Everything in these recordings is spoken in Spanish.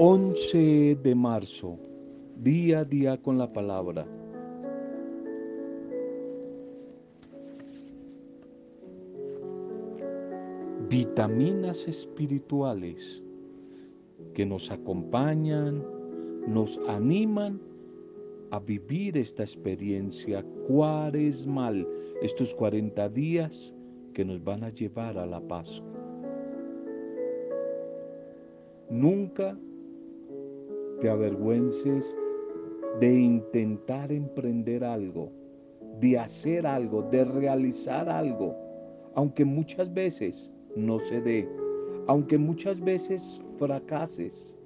11 de marzo, día a día con la palabra. Vitaminas espirituales que nos acompañan, nos animan a vivir esta experiencia cuaresmal, estos 40 días que nos van a llevar a la Pascua. Nunca te avergüences de intentar emprender algo, de hacer algo, de realizar algo, aunque muchas veces no se dé, aunque muchas veces fracases,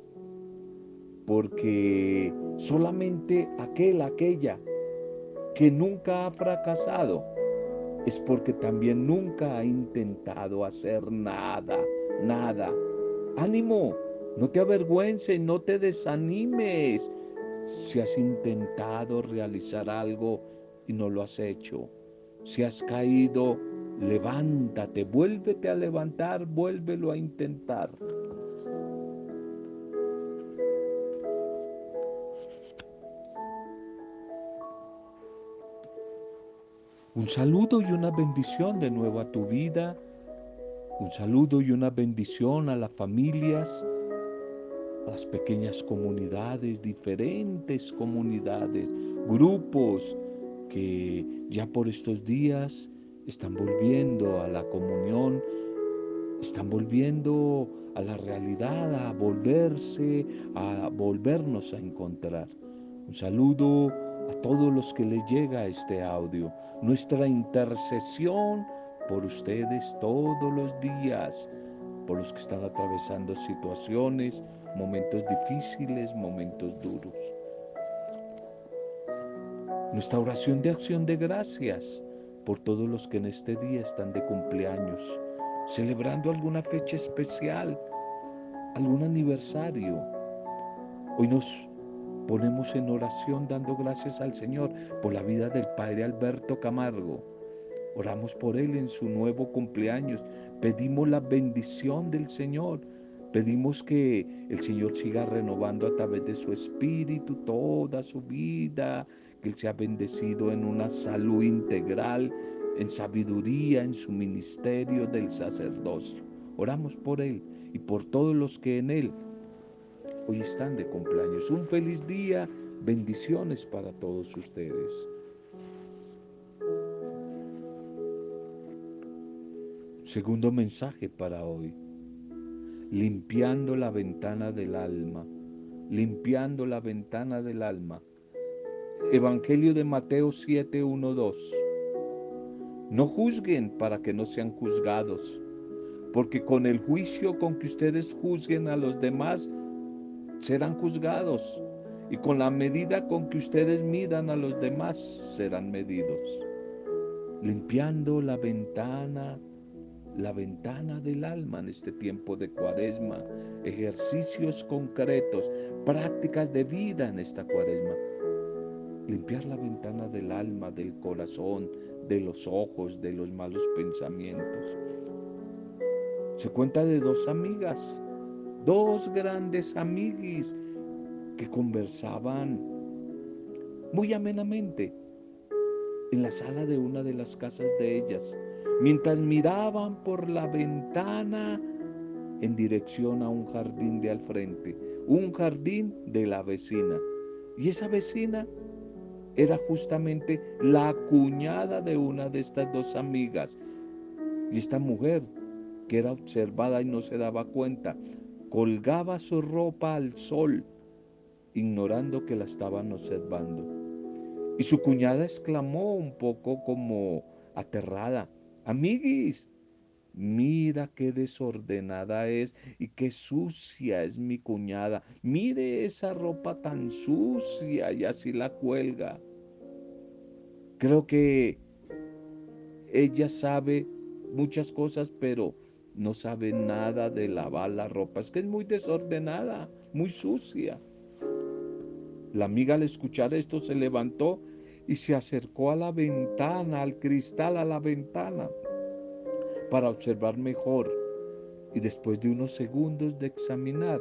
porque solamente aquel, aquella que nunca ha fracasado, es porque también nunca ha intentado hacer nada, nada. Ánimo, no te avergüences, no te desanimes. Si has intentado realizar algo y no lo has hecho, si has caído, levántate, vuélvete a levantar, vuélvelo a intentar. Un saludo y una bendición de nuevo a tu vida. Un saludo y una bendición a las familias, las pequeñas comunidades, diferentes comunidades, grupos que ya por estos días están volviendo a la comunión, están volviendo a la realidad, a volverse, a volvernos a encontrar. Un saludo a todos los que les llega este audio. Nuestra intercesión por ustedes todos los días, por los que están atravesando situaciones, momentos difíciles, momentos duros. Nuestra oración de acción de gracias por todos los que en este día están de cumpleaños, celebrando alguna fecha especial, algún aniversario. Hoy nos ponemos en oración dando gracias al Señor por la vida del Padre Alberto Camargo. Oramos por él en su nuevo cumpleaños. Pedimos la bendición del Señor. Pedimos que el Señor siga renovando a través de su espíritu toda su vida, que Él sea bendecido en una salud integral, en sabiduría, en su ministerio del sacerdocio. Oramos por Él y por todos los que en Él hoy están de cumpleaños. Un feliz día, bendiciones para todos ustedes. Segundo mensaje para hoy. Limpiando la ventana del alma. Limpiando la ventana del alma. Evangelio de Mateo 7, 1, 2. No juzguen para que no sean juzgados, porque con el juicio con que ustedes juzguen a los demás, serán juzgados y con la medida con que ustedes midan a los demás serán medidos. Limpiando la ventana, la ventana del alma en este tiempo de cuaresma, ejercicios concretos, prácticas de vida en esta cuaresma. Limpiar la ventana del alma, del corazón, de los ojos, de los malos pensamientos. Se cuenta de dos amigas dos grandes amiguis que conversaban muy amenamente en la sala de una de las casas de ellas, mientras miraban por la ventana en dirección a un jardín de al frente, un jardín de la vecina. Y esa vecina era justamente la cuñada de una de estas dos amigas. Y esta mujer, que era observada y no se daba cuenta, colgaba su ropa al sol, ignorando que la estaban observando. Y su cuñada exclamó un poco como aterrada, amiguis, mira qué desordenada es y qué sucia es mi cuñada. Mire esa ropa tan sucia y así la cuelga. Creo que ella sabe muchas cosas, pero no sabe nada de lavar la ropa, es que es muy desordenada, muy sucia. La amiga al escuchar esto se levantó y se acercó a la ventana, al cristal, a la ventana, para observar mejor. Y después de unos segundos de examinar,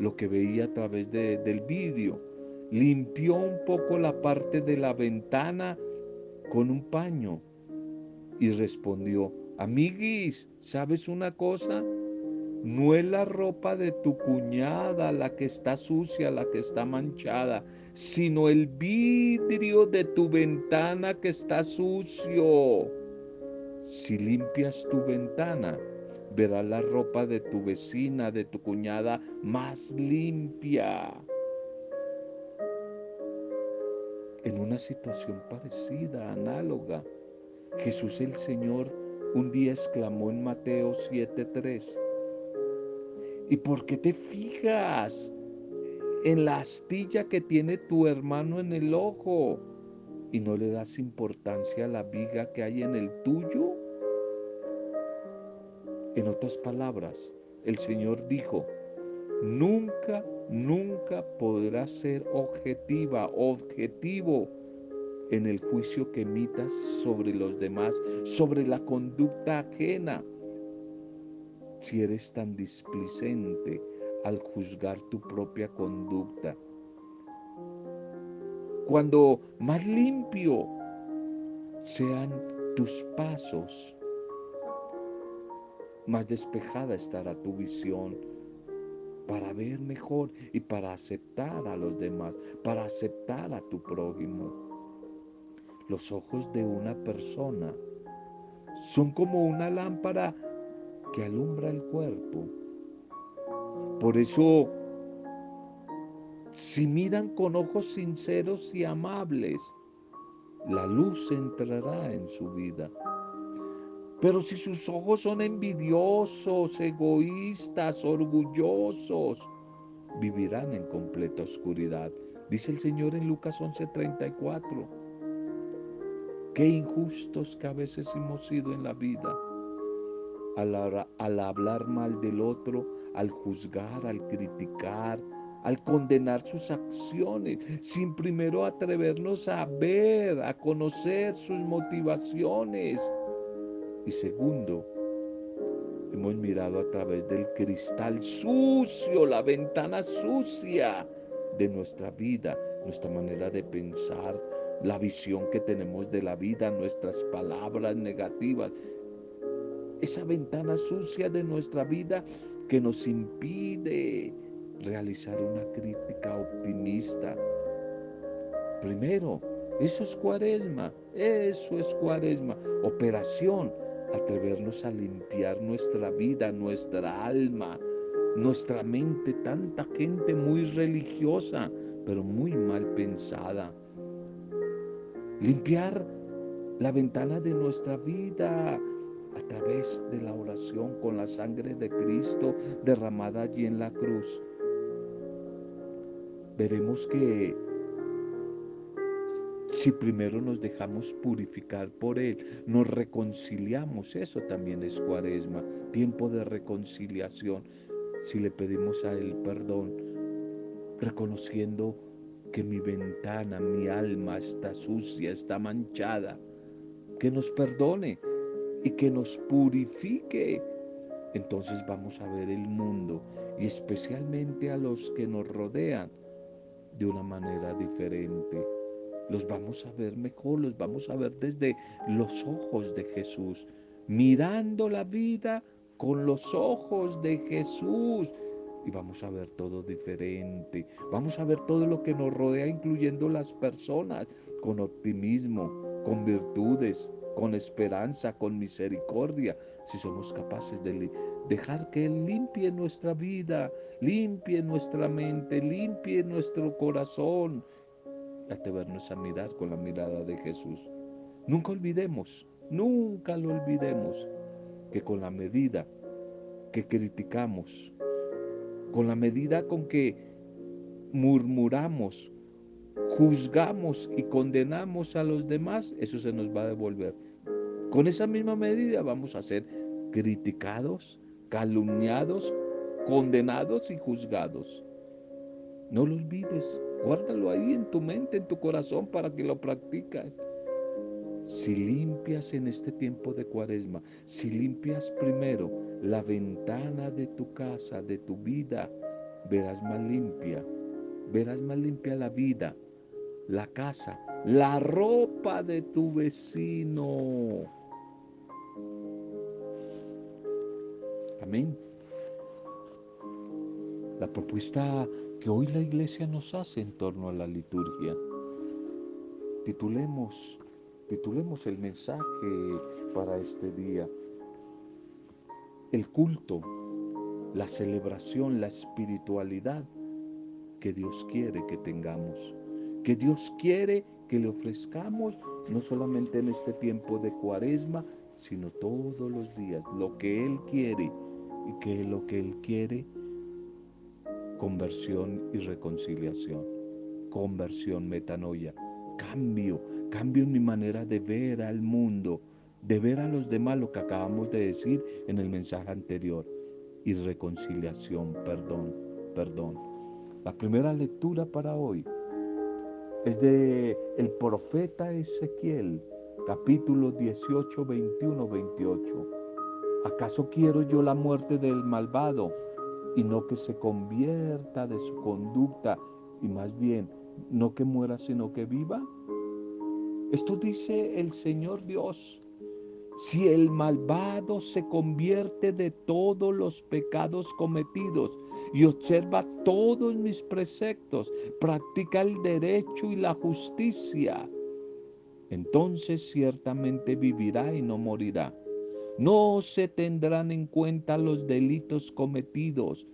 lo que veía a través del vídeo. Limpió un poco la parte de la ventana con un paño y respondió, amiguis, ¿sabes una cosa? No es la ropa de tu cuñada la que está sucia, la que está manchada, sino el vidrio de tu ventana que está sucio. Si limpias tu ventana, verás la ropa de tu vecina, de tu cuñada más limpia. En una situación parecida, análoga, Jesús el Señor un día exclamó en Mateo 7:3, ¿y por qué te fijas en la astilla que tiene tu hermano en el ojo y no le das importancia a la viga que hay en el tuyo? En otras palabras, el Señor dijo, nunca, nunca podrás ser objetiva, objetivo en el juicio que emitas sobre los demás, sobre la conducta ajena, si eres tan displicente al juzgar tu propia conducta. Cuando más limpio sean tus pasos, más despejada estará tu visión para ver mejor y para aceptar a los demás, para aceptar a tu prójimo. Los ojos de una persona son como una lámpara que alumbra el cuerpo. Por eso, si miran con ojos sinceros y amables, la luz entrará en su vida. Pero si sus ojos son envidiosos, egoístas, orgullosos, vivirán en completa oscuridad. Dice el Señor en Lucas 11:34. Qué injustos que a veces hemos sido en la vida. Al, hablar mal del otro, al juzgar, al criticar, al condenar sus acciones, sin primero atrevernos a ver, a conocer sus motivaciones y segundo, hemos mirado a través del cristal sucio, la ventana sucia de nuestra vida, nuestra manera de pensar, la visión que tenemos de la vida, nuestras palabras negativas. Esa ventana sucia de nuestra vida que nos impide realizar una crítica optimista. Primero, eso es cuaresma, eso es cuaresma, operación atrevernos a limpiar nuestra vida, nuestra alma, nuestra mente, tanta gente muy religiosa, pero muy mal pensada. Limpiar la ventana de nuestra vida través de la oración con la sangre de Cristo derramada allí en la cruz. Veremos que si primero nos dejamos purificar por Él, nos reconciliamos, eso también es cuaresma, tiempo de reconciliación. Si le pedimos a Él perdón, reconociendo que mi ventana, mi alma está sucia, está manchada, que nos perdone y que nos purifique. Entonces vamos a ver el mundo y especialmente a los que nos rodean de una manera diferente los vamos a ver mejor, los vamos a ver desde los ojos de Jesús, mirando la vida con los ojos de Jesús. Y vamos a ver todo diferente. Vamos a ver todo lo que nos rodea, incluyendo las personas, con optimismo, con virtudes, con esperanza, con misericordia, si somos capaces de dejar que Él limpie nuestra vida, limpie nuestra mente, limpie nuestro corazón, atrevernos a mirar con la mirada de Jesús. Nunca olvidemos, nunca lo olvidemos, que con la medida que criticamos, con la medida con que murmuramos, juzgamos y condenamos a los demás, eso se nos va a devolver. Con esa misma medida vamos a ser criticados, calumniados, condenados y juzgados. No lo olvides, guárdalo ahí en tu mente, en tu corazón para que lo practicas. Si limpias en este tiempo de cuaresma, si limpias primero la ventana de tu casa, de tu vida, verás más limpia, verás más limpia la vida, la casa, la ropa de tu vecino. Amén. La propuesta que hoy la iglesia nos hace en torno a la liturgia. Titulemos, titulemos el mensaje para este día. El culto, la celebración, la espiritualidad que Dios quiere que tengamos, que Dios quiere que le ofrezcamos no solamente en este tiempo de cuaresma, sino todos los días, lo que Él quiere que lo que Él quiere, conversión y reconciliación, conversión, metanoia, cambio, cambio en mi manera de ver al mundo, de ver a los demás lo que acabamos de decir en el mensaje anterior, y reconciliación, perdón, perdón. La primera lectura para hoy es de el profeta Ezequiel, capítulo 18, 21, 28. ¿Acaso quiero yo la muerte del malvado y no que se convierta de su conducta y más bien no que muera sino que viva? Esto dice el Señor Dios. Si el malvado se convierte de todos los pecados cometidos y observa todos mis preceptos, practica el derecho y la justicia, entonces ciertamente vivirá y no morirá. No se tendrán en cuenta los delitos cometidos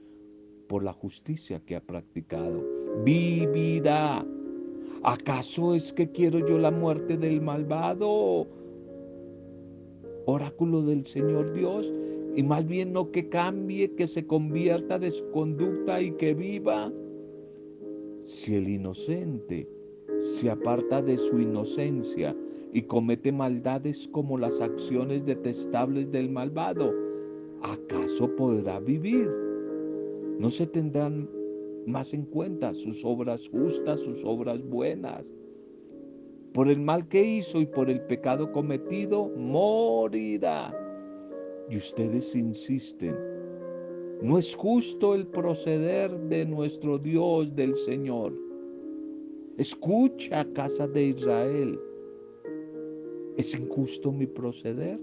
por la justicia que ha practicado. Vivirá. ¿Acaso es que quiero yo la muerte del malvado? Oráculo del Señor Dios. Y más bien no que cambie, que se convierta de su conducta y que viva. Si el inocente se aparta de su inocencia y comete maldades como las acciones detestables del malvado, ¿acaso podrá vivir? No se tendrán más en cuenta sus obras justas, sus obras buenas. Por el mal que hizo y por el pecado cometido, morirá. Y ustedes insisten, no es justo el proceder de nuestro Dios, del Señor. Escucha, casa de Israel. ¿Es injusto mi proceder?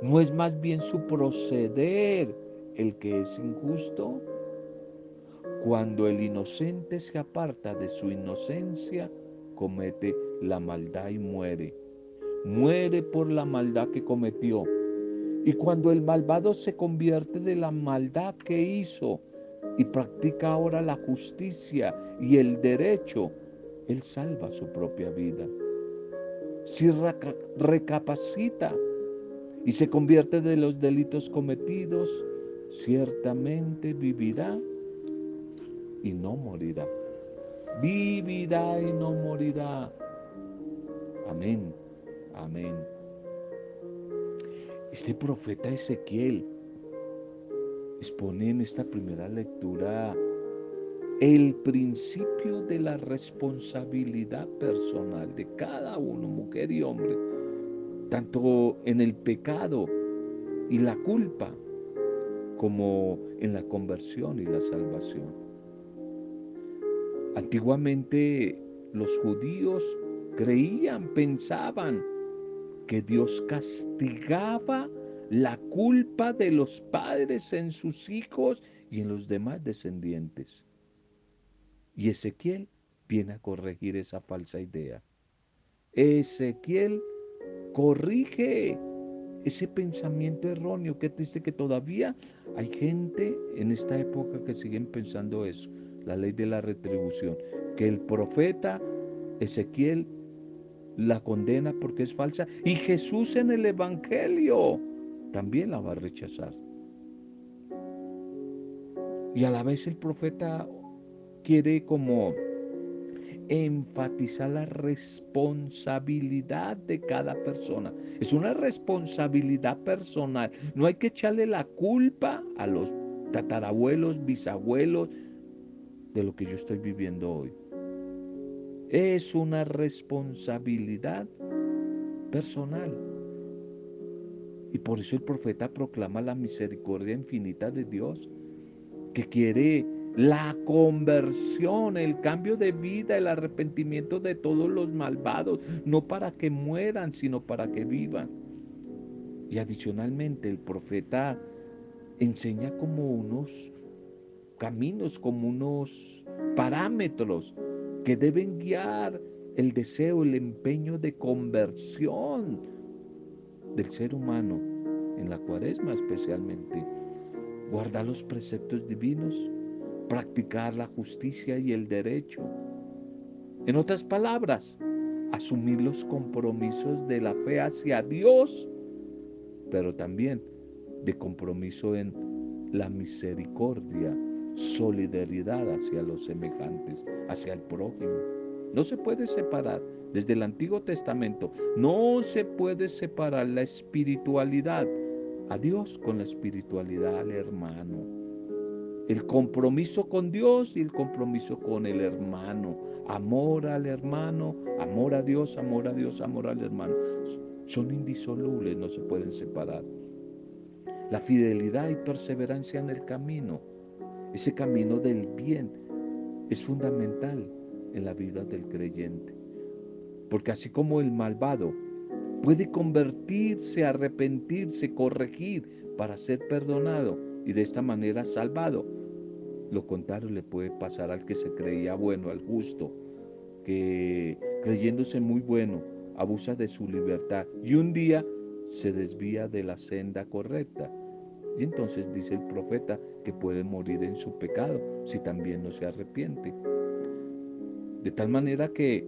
¿No es más bien su proceder el que es injusto? Cuando el inocente se aparta de su inocencia, comete la maldad y muere. Muere por la maldad que cometió. Y cuando el malvado se convierte de la maldad que hizo y practica ahora la justicia y el derecho, él salva su propia vida. Si recapacita y se convierte de los delitos cometidos, ciertamente vivirá y no morirá. Vivirá y no morirá. Amén, amén. Este profeta Ezequiel expone en esta primera lectura el principio de la responsabilidad personal de cada uno, mujer y hombre, tanto en el pecado y la culpa como en la conversión y la salvación. Antiguamente los judíos creían, pensaban que Dios castigaba la culpa de los padres en sus hijos y en los demás descendientes. Y Ezequiel viene a corregir esa falsa idea. Ezequiel corrige ese pensamiento erróneo. Qué triste que todavía hay gente en esta época que siguen pensando eso la ley de la retribución, que el profeta Ezequiel la condena porque es falsa y Jesús en el Evangelio también la va a rechazar. Y a la vez el profeta quiere como enfatizar la responsabilidad de cada persona. Es una responsabilidad personal. No hay que echarle la culpa a los tatarabuelos, bisabuelos, de lo que yo estoy viviendo hoy. Es una responsabilidad personal. Y por eso el profeta proclama la misericordia infinita de Dios. que quiere la conversión, el cambio de vida, el arrepentimiento de todos los malvados, no para que mueran, sino para que vivan. Y adicionalmente el profeta enseña como unos caminos, como unos parámetros que deben guiar el deseo, el empeño de conversión del ser humano, en la cuaresma especialmente. Guardar los preceptos divinos, practicar la justicia y el derecho. En otras palabras, asumir los compromisos de la fe hacia Dios, pero también de compromiso en la misericordia, solidaridad hacia los semejantes, hacia el prójimo. No se puede separar desde el Antiguo Testamento, no se puede separar la espiritualidad a Dios con la espiritualidad al hermano el compromiso con Dios y el compromiso con el hermano. Amor al hermano, amor a Dios, amor a Dios, amor al hermano. Son indisolubles, no se pueden separar. La fidelidad y perseverancia en el camino, ese camino del bien, es fundamental en la vida del creyente. Porque así como el malvado puede convertirse, arrepentirse, corregir para ser perdonado, y de esta manera salvado. Lo contrario le puede pasar al que se creía bueno, al justo, que creyéndose muy bueno, abusa de su libertad y un día se desvía de la senda correcta. Y entonces dice el profeta que puede morir en su pecado si también no se arrepiente. De tal manera que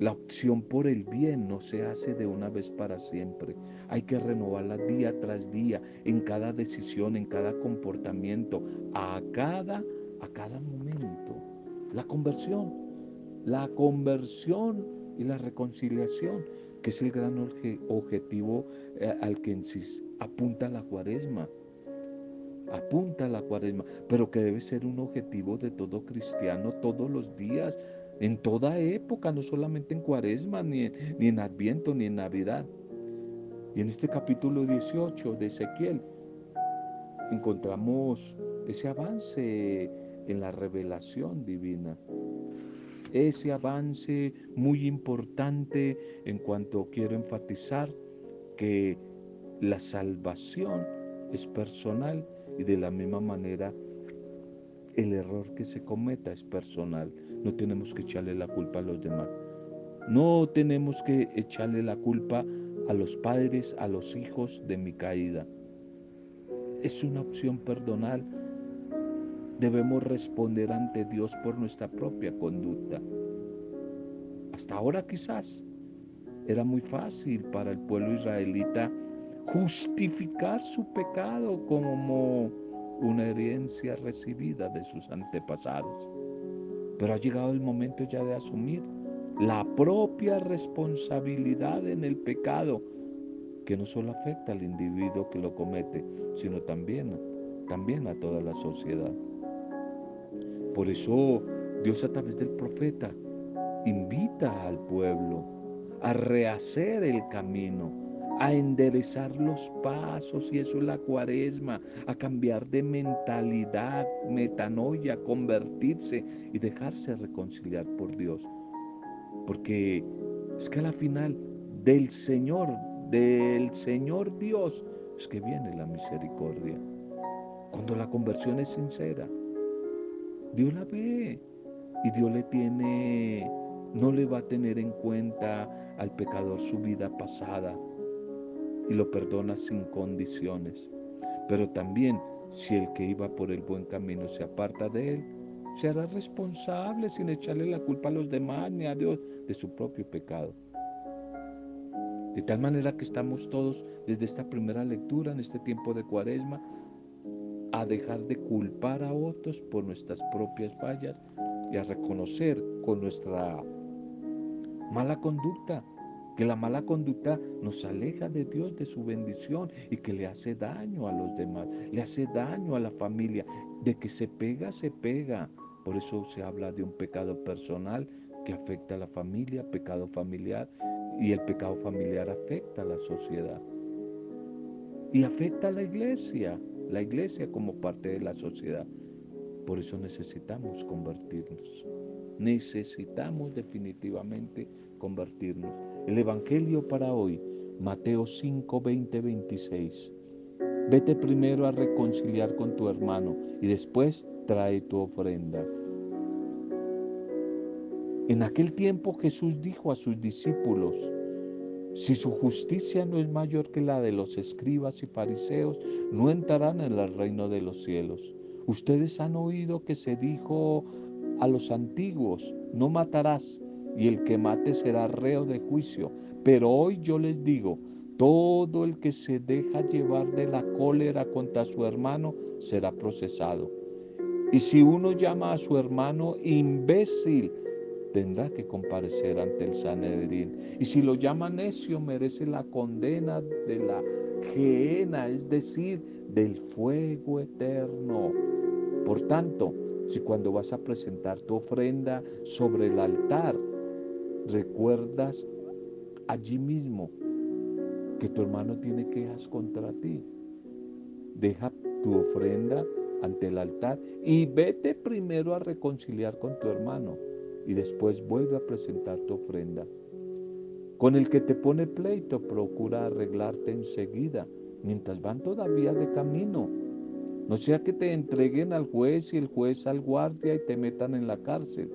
la opción por el bien no se hace de una vez para siempre. Hay que renovarla día tras día, en cada decisión, en cada comportamiento, a cada, a cada momento. La conversión, la conversión y la reconciliación, que es el gran objetivo eh, al que apunta la cuaresma apunta la cuaresma, pero que debe ser un objetivo de todo cristiano todos los días, en toda época, no solamente en cuaresma, ni en, ni en adviento, ni en navidad. Y en este capítulo 18 de Ezequiel encontramos ese avance en la revelación divina. Ese avance muy importante en cuanto quiero enfatizar que la salvación es personal y de la misma manera el error que se cometa es personal. No tenemos que echarle la culpa a los demás. No tenemos que echarle la culpa a los padres, a los hijos de mi caída. Es una opción personal. Debemos responder ante Dios por nuestra propia conducta. Hasta ahora quizás era muy fácil para el pueblo israelita justificar su pecado como una herencia recibida de sus antepasados. Pero ha llegado el momento ya de asumir la propia responsabilidad en el pecado, que no solo afecta al individuo que lo comete, sino también, también a toda la sociedad. Por eso Dios a través del profeta invita al pueblo a rehacer el camino, a enderezar los pasos, y eso es la cuaresma, a cambiar de mentalidad, metanoia, convertirse y dejarse reconciliar por Dios. Porque es que a la final del Señor, del Señor Dios, es que viene la misericordia. Cuando la conversión es sincera, Dios la ve y Dios le tiene, no le va a tener en cuenta al pecador su vida pasada, y lo perdona sin condiciones. Pero también si el que iba por el buen camino se aparta de él, se hará responsable sin echarle la culpa a los demás ni a Dios de su propio pecado. De tal manera que estamos todos desde esta primera lectura, en este tiempo de cuaresma, a dejar de culpar a otros por nuestras propias fallas y a reconocer con nuestra mala conducta que la mala conducta nos aleja de Dios, de su bendición y que le hace daño a los demás, le hace daño a la familia. De que se pega, se pega. Por eso se habla de un pecado personal que afecta a la familia, pecado familiar, y el pecado familiar afecta a la sociedad. Y afecta a la iglesia, la iglesia como parte de la sociedad. Por eso necesitamos convertirnos. Necesitamos definitivamente convertirnos. El Evangelio para hoy, Mateo 5, 20, 26. Vete primero a reconciliar con tu hermano y después trae tu ofrenda. En aquel tiempo Jesús dijo a sus discípulos, si su justicia no es mayor que la de los escribas y fariseos, no entrarán en el reino de los cielos. Ustedes han oído que se dijo a los antiguos, no matarás, y el que mate será reo de juicio. Pero hoy yo les digo, todo el que se deja llevar de la cólera contra su hermano será procesado. Y si uno llama a su hermano imbécil, tendrá que comparecer ante el Sanedrín. Y si lo llama necio, merece la condena de la gehenna, es decir, del fuego eterno. Por tanto, si cuando vas a presentar tu ofrenda sobre el altar, recuerdas allí mismo que tu hermano tiene quejas contra ti, deja tu ofrenda ante el altar y vete primero a reconciliar con tu hermano y después vuelve a presentar tu ofrenda. Con el que te pone pleito, procura arreglarte enseguida, mientras van todavía de camino. No sea que te entreguen al juez y el juez al guardia y te metan en la cárcel.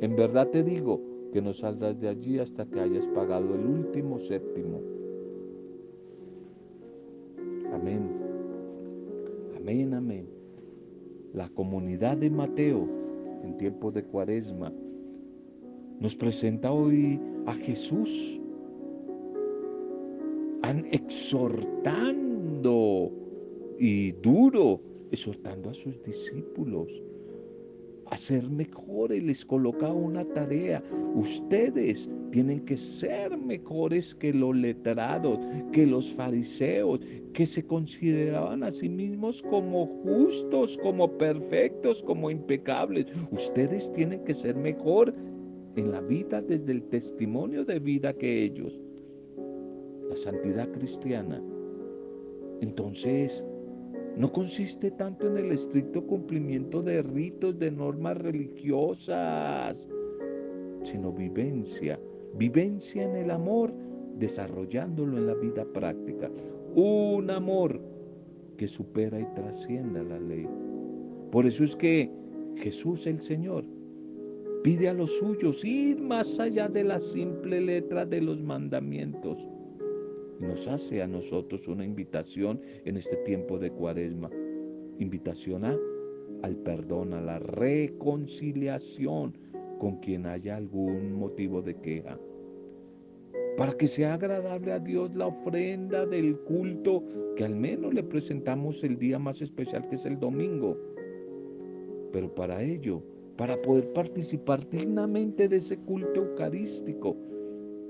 En verdad te digo que no saldrás de allí hasta que hayas pagado el último séptimo. Amén. Amén, amén. La comunidad de Mateo en tiempo de cuaresma nos presenta hoy a Jesús exhortando y duro, exhortando a sus discípulos a ser mejores, les coloca una tarea. Ustedes tienen que ser mejores que los letrados, que los fariseos, que se consideraban a sí mismos como justos, como perfectos, como impecables. Ustedes tienen que ser mejor en la vida desde el testimonio de vida que ellos. La santidad cristiana. Entonces, no consiste tanto en el estricto cumplimiento de ritos, de normas religiosas, sino vivencia, vivencia en el amor, desarrollándolo en la vida práctica. Un amor que supera y trascienda la ley. Por eso es que Jesús el Señor pide a los suyos ir más allá de la simple letra de los mandamientos. Nos hace a nosotros una invitación en este tiempo de cuaresma. Invitación a, al perdón, a la reconciliación con quien haya algún motivo de queja. Para que sea agradable a Dios la ofrenda del culto que al menos le presentamos el día más especial que es el domingo. Pero para ello para poder participar dignamente de ese culto eucarístico,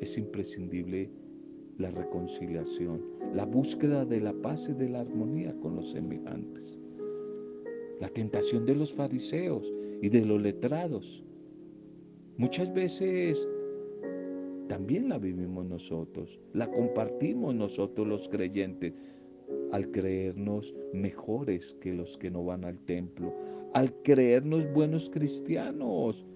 es imprescindible la reconciliación, la búsqueda de la paz y de la armonía con los semejantes. La tentación de los fariseos y de los letrados. Muchas veces también la vivimos nosotros, la compartimos nosotros los creyentes al creernos mejores que los que no van al templo, al creernos buenos cristianos.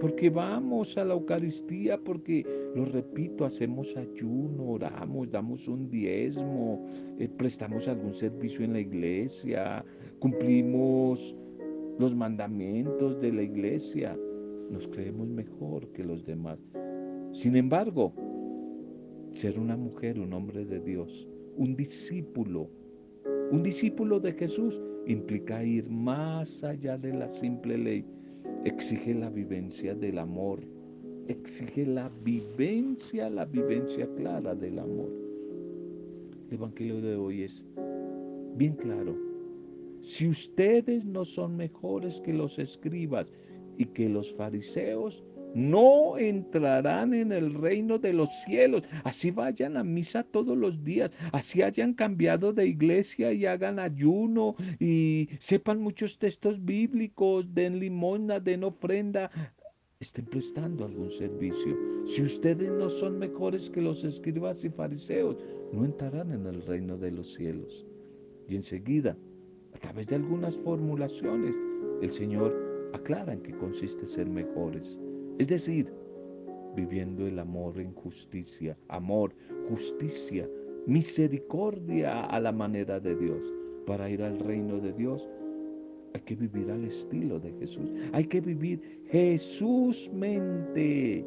Porque vamos a la Eucaristía, porque, lo repito, hacemos ayuno, oramos, damos un diezmo, eh, prestamos algún servicio en la iglesia, cumplimos los mandamientos de la iglesia, nos creemos mejor que los demás. Sin embargo, ser una mujer, un hombre de Dios, un discípulo, un discípulo de Jesús implica ir más allá de la simple ley, exige la vivencia del amor, exige la vivencia, la vivencia clara del amor. El Evangelio de hoy es bien claro. Si ustedes no son mejores que los escribas y que los fariseos, no entrarán en el reino de los cielos. Así vayan a misa todos los días, así hayan cambiado de iglesia y hagan ayuno y sepan muchos textos bíblicos, den limosna, den ofrenda, estén prestando algún servicio. Si ustedes no son mejores que los escribas y fariseos, no entrarán en el reino de los cielos. Y enseguida a través de algunas formulaciones, el Señor aclara en qué consiste ser mejores. Es decir, viviendo el amor en justicia, amor, justicia, misericordia a la manera de Dios. Para ir al reino de Dios hay que vivir al estilo de Jesús. Hay que vivir Jesús mente.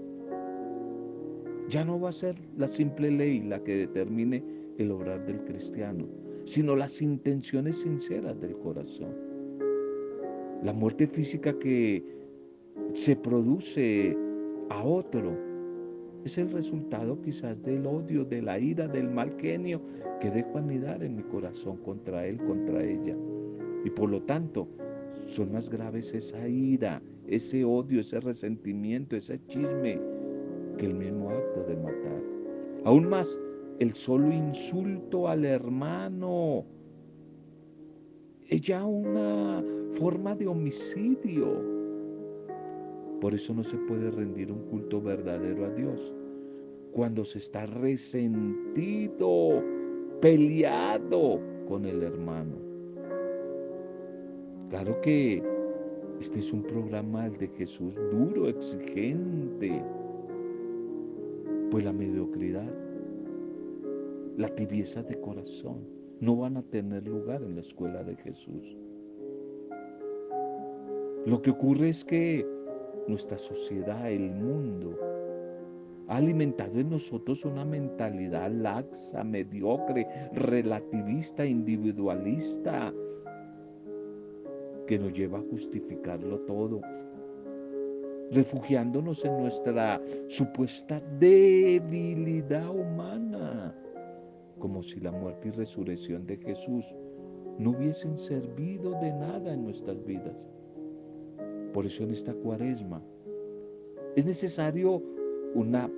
Ya no va a ser la simple ley la que determine el obrar del cristiano, sino las intenciones sinceras del corazón. La muerte física que se produce a otro es el resultado quizás del odio, de la ira, del mal genio que dejo anidar en mi corazón contra él, contra ella. Y por lo tanto, son más graves esa ira, ese odio, ese resentimiento, ese chisme, que el mismo acto de matar. Aún más, el solo insulto al hermano es ya una forma de homicidio. Por eso no se puede rendir un culto verdadero a Dios cuando se está resentido, peleado con el hermano. Claro que este es un programa de Jesús duro, exigente, pues la mediocridad, la tibieza de corazón no van a tener lugar en la escuela de Jesús. Lo que ocurre es que nuestra sociedad, el mundo, ha alimentado en nosotros una mentalidad laxa, mediocre, relativista, individualista, que nos lleva a justificarlo todo, refugiándonos en nuestra supuesta debilidad humana, como si la muerte y resurrección de Jesús no hubiesen servido de nada en nuestras vidas. Por eso en esta cuaresma es necesario una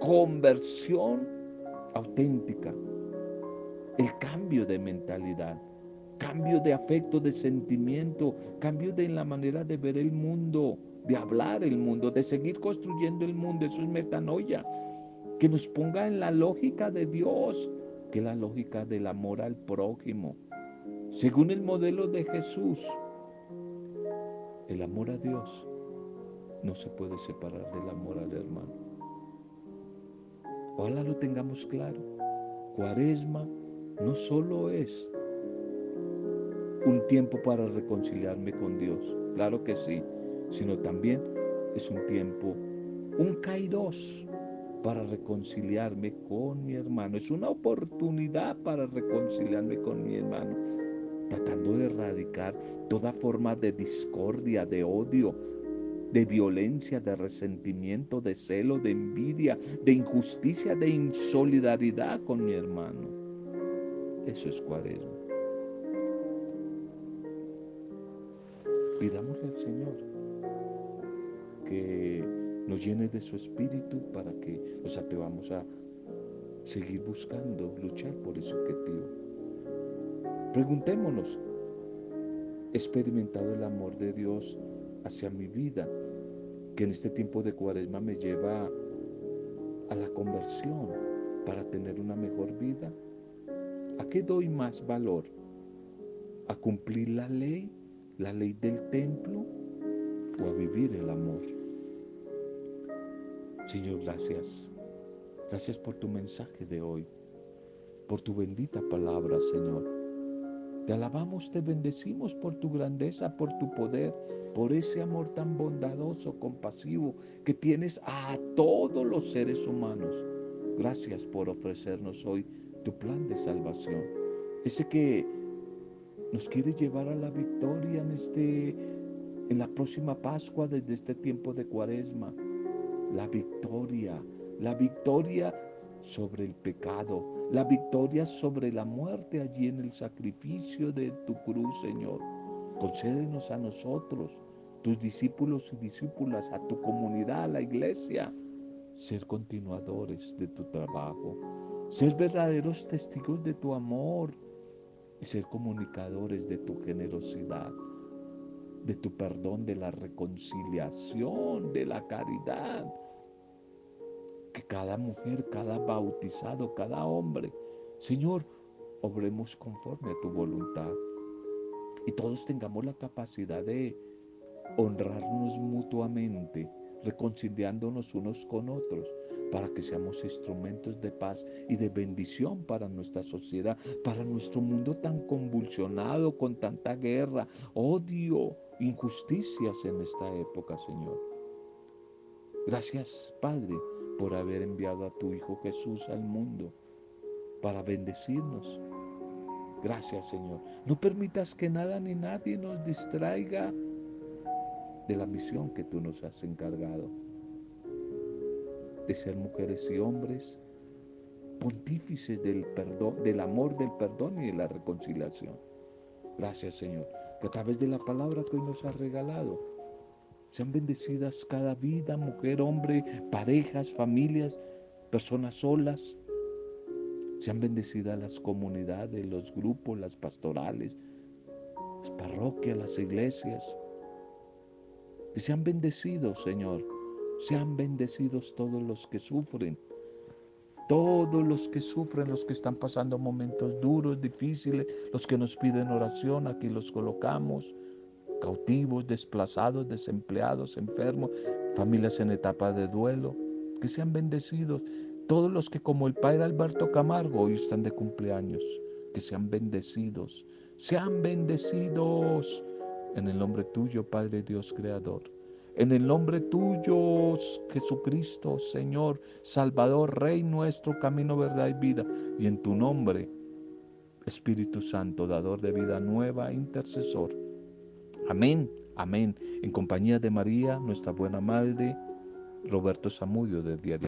conversión auténtica, el cambio de mentalidad, cambio de afecto, de sentimiento, cambio de la manera de ver el mundo, de hablar el mundo, de seguir construyendo el mundo. Eso es metanoia. Que nos ponga en la lógica de Dios, que es la lógica del amor al prójimo. Según el modelo de Jesús, el amor a Dios no se puede separar del amor al hermano. Ojalá lo tengamos claro. Cuaresma no solo es un tiempo para reconciliarme con Dios, claro que sí, sino también es un tiempo, un kairos para reconciliarme con mi hermano. Es una oportunidad para reconciliarme con mi hermano, tratando de erradicar toda forma de discordia, de odio, de violencia, de resentimiento, de celo, de envidia, de injusticia, de insolidaridad con mi hermano. Eso es cuaresma. Pidámosle al Señor que nos llene de su espíritu para que nos atrevamos a seguir buscando, luchar por ese objetivo. Preguntémonos, ¿he experimentado el amor de Dios hacia mi vida, que en este tiempo de cuaresma me lleva a la conversión para tener una mejor vida? ¿A qué doy más valor? ¿A cumplir la ley, la ley del templo o a vivir el amor? Señor, gracias. Gracias por tu mensaje de hoy, por tu bendita palabra, Señor. Te alabamos, te bendecimos por tu grandeza, por tu poder, por ese amor tan bondadoso, compasivo que tienes a todos los seres humanos. Gracias por ofrecernos hoy tu plan de salvación. Ese que nos quiere llevar a la victoria en este en la próxima Pascua desde este tiempo de Cuaresma. La victoria, la victoria sobre el pecado, la victoria sobre la muerte allí en el sacrificio de tu cruz, Señor. Concédenos a nosotros, tus discípulos y discípulas, a tu comunidad, a la iglesia, ser continuadores de tu trabajo, ser verdaderos testigos de tu amor y ser comunicadores de tu generosidad, de tu perdón, de la reconciliación, de la caridad cada mujer, cada bautizado, cada hombre, Señor, obremos conforme a tu voluntad. y todos tengamos la capacidad de honrarnos mutuamente, reconciliándonos unos con otros, para que seamos instrumentos de paz y de bendición para nuestra sociedad, para nuestro mundo tan convulsionado con tanta guerra, odio, injusticias en esta época, Señor. Gracias, Padre, por haber enviado a tu Hijo Jesús al mundo para bendecirnos. Gracias, Señor. No permitas que nada ni nadie nos distraiga de la misión que tú nos has encargado, de ser mujeres y hombres pontífices del perdón, del amor, del perdón y de la reconciliación. Gracias, Señor, que a través de la palabra que hoy nos has regalado, sean bendecidas cada vida, mujer, hombre, parejas, familias, personas solas, sean bendecidas las comunidades, los grupos, las pastorales, las parroquias, las iglesias. Que sean bendecidos, Señor. Sean bendecidos todos los que sufren. Todos los que sufren, los que están pasando momentos duros, difíciles, los que nos piden oración, aquí los colocamos. Cautivos, desplazados, desempleados, enfermos, familias en etapa de duelo. Que sean bendecidos todos los que como el Padre Alberto Camargo hoy están de cumpleaños, que sean bendecidos, sean bendecidos en el nombre tuyo, Padre Dios Creador. En el nombre tuyo, Jesucristo, Señor, Salvador, Rey nuestro, camino, verdad y vida. Y en tu nombre, Espíritu Santo, dador de vida nueva, intercesor. Amén, amén. En compañía de María, nuestra buena madre, Roberto Zamudio de Diario.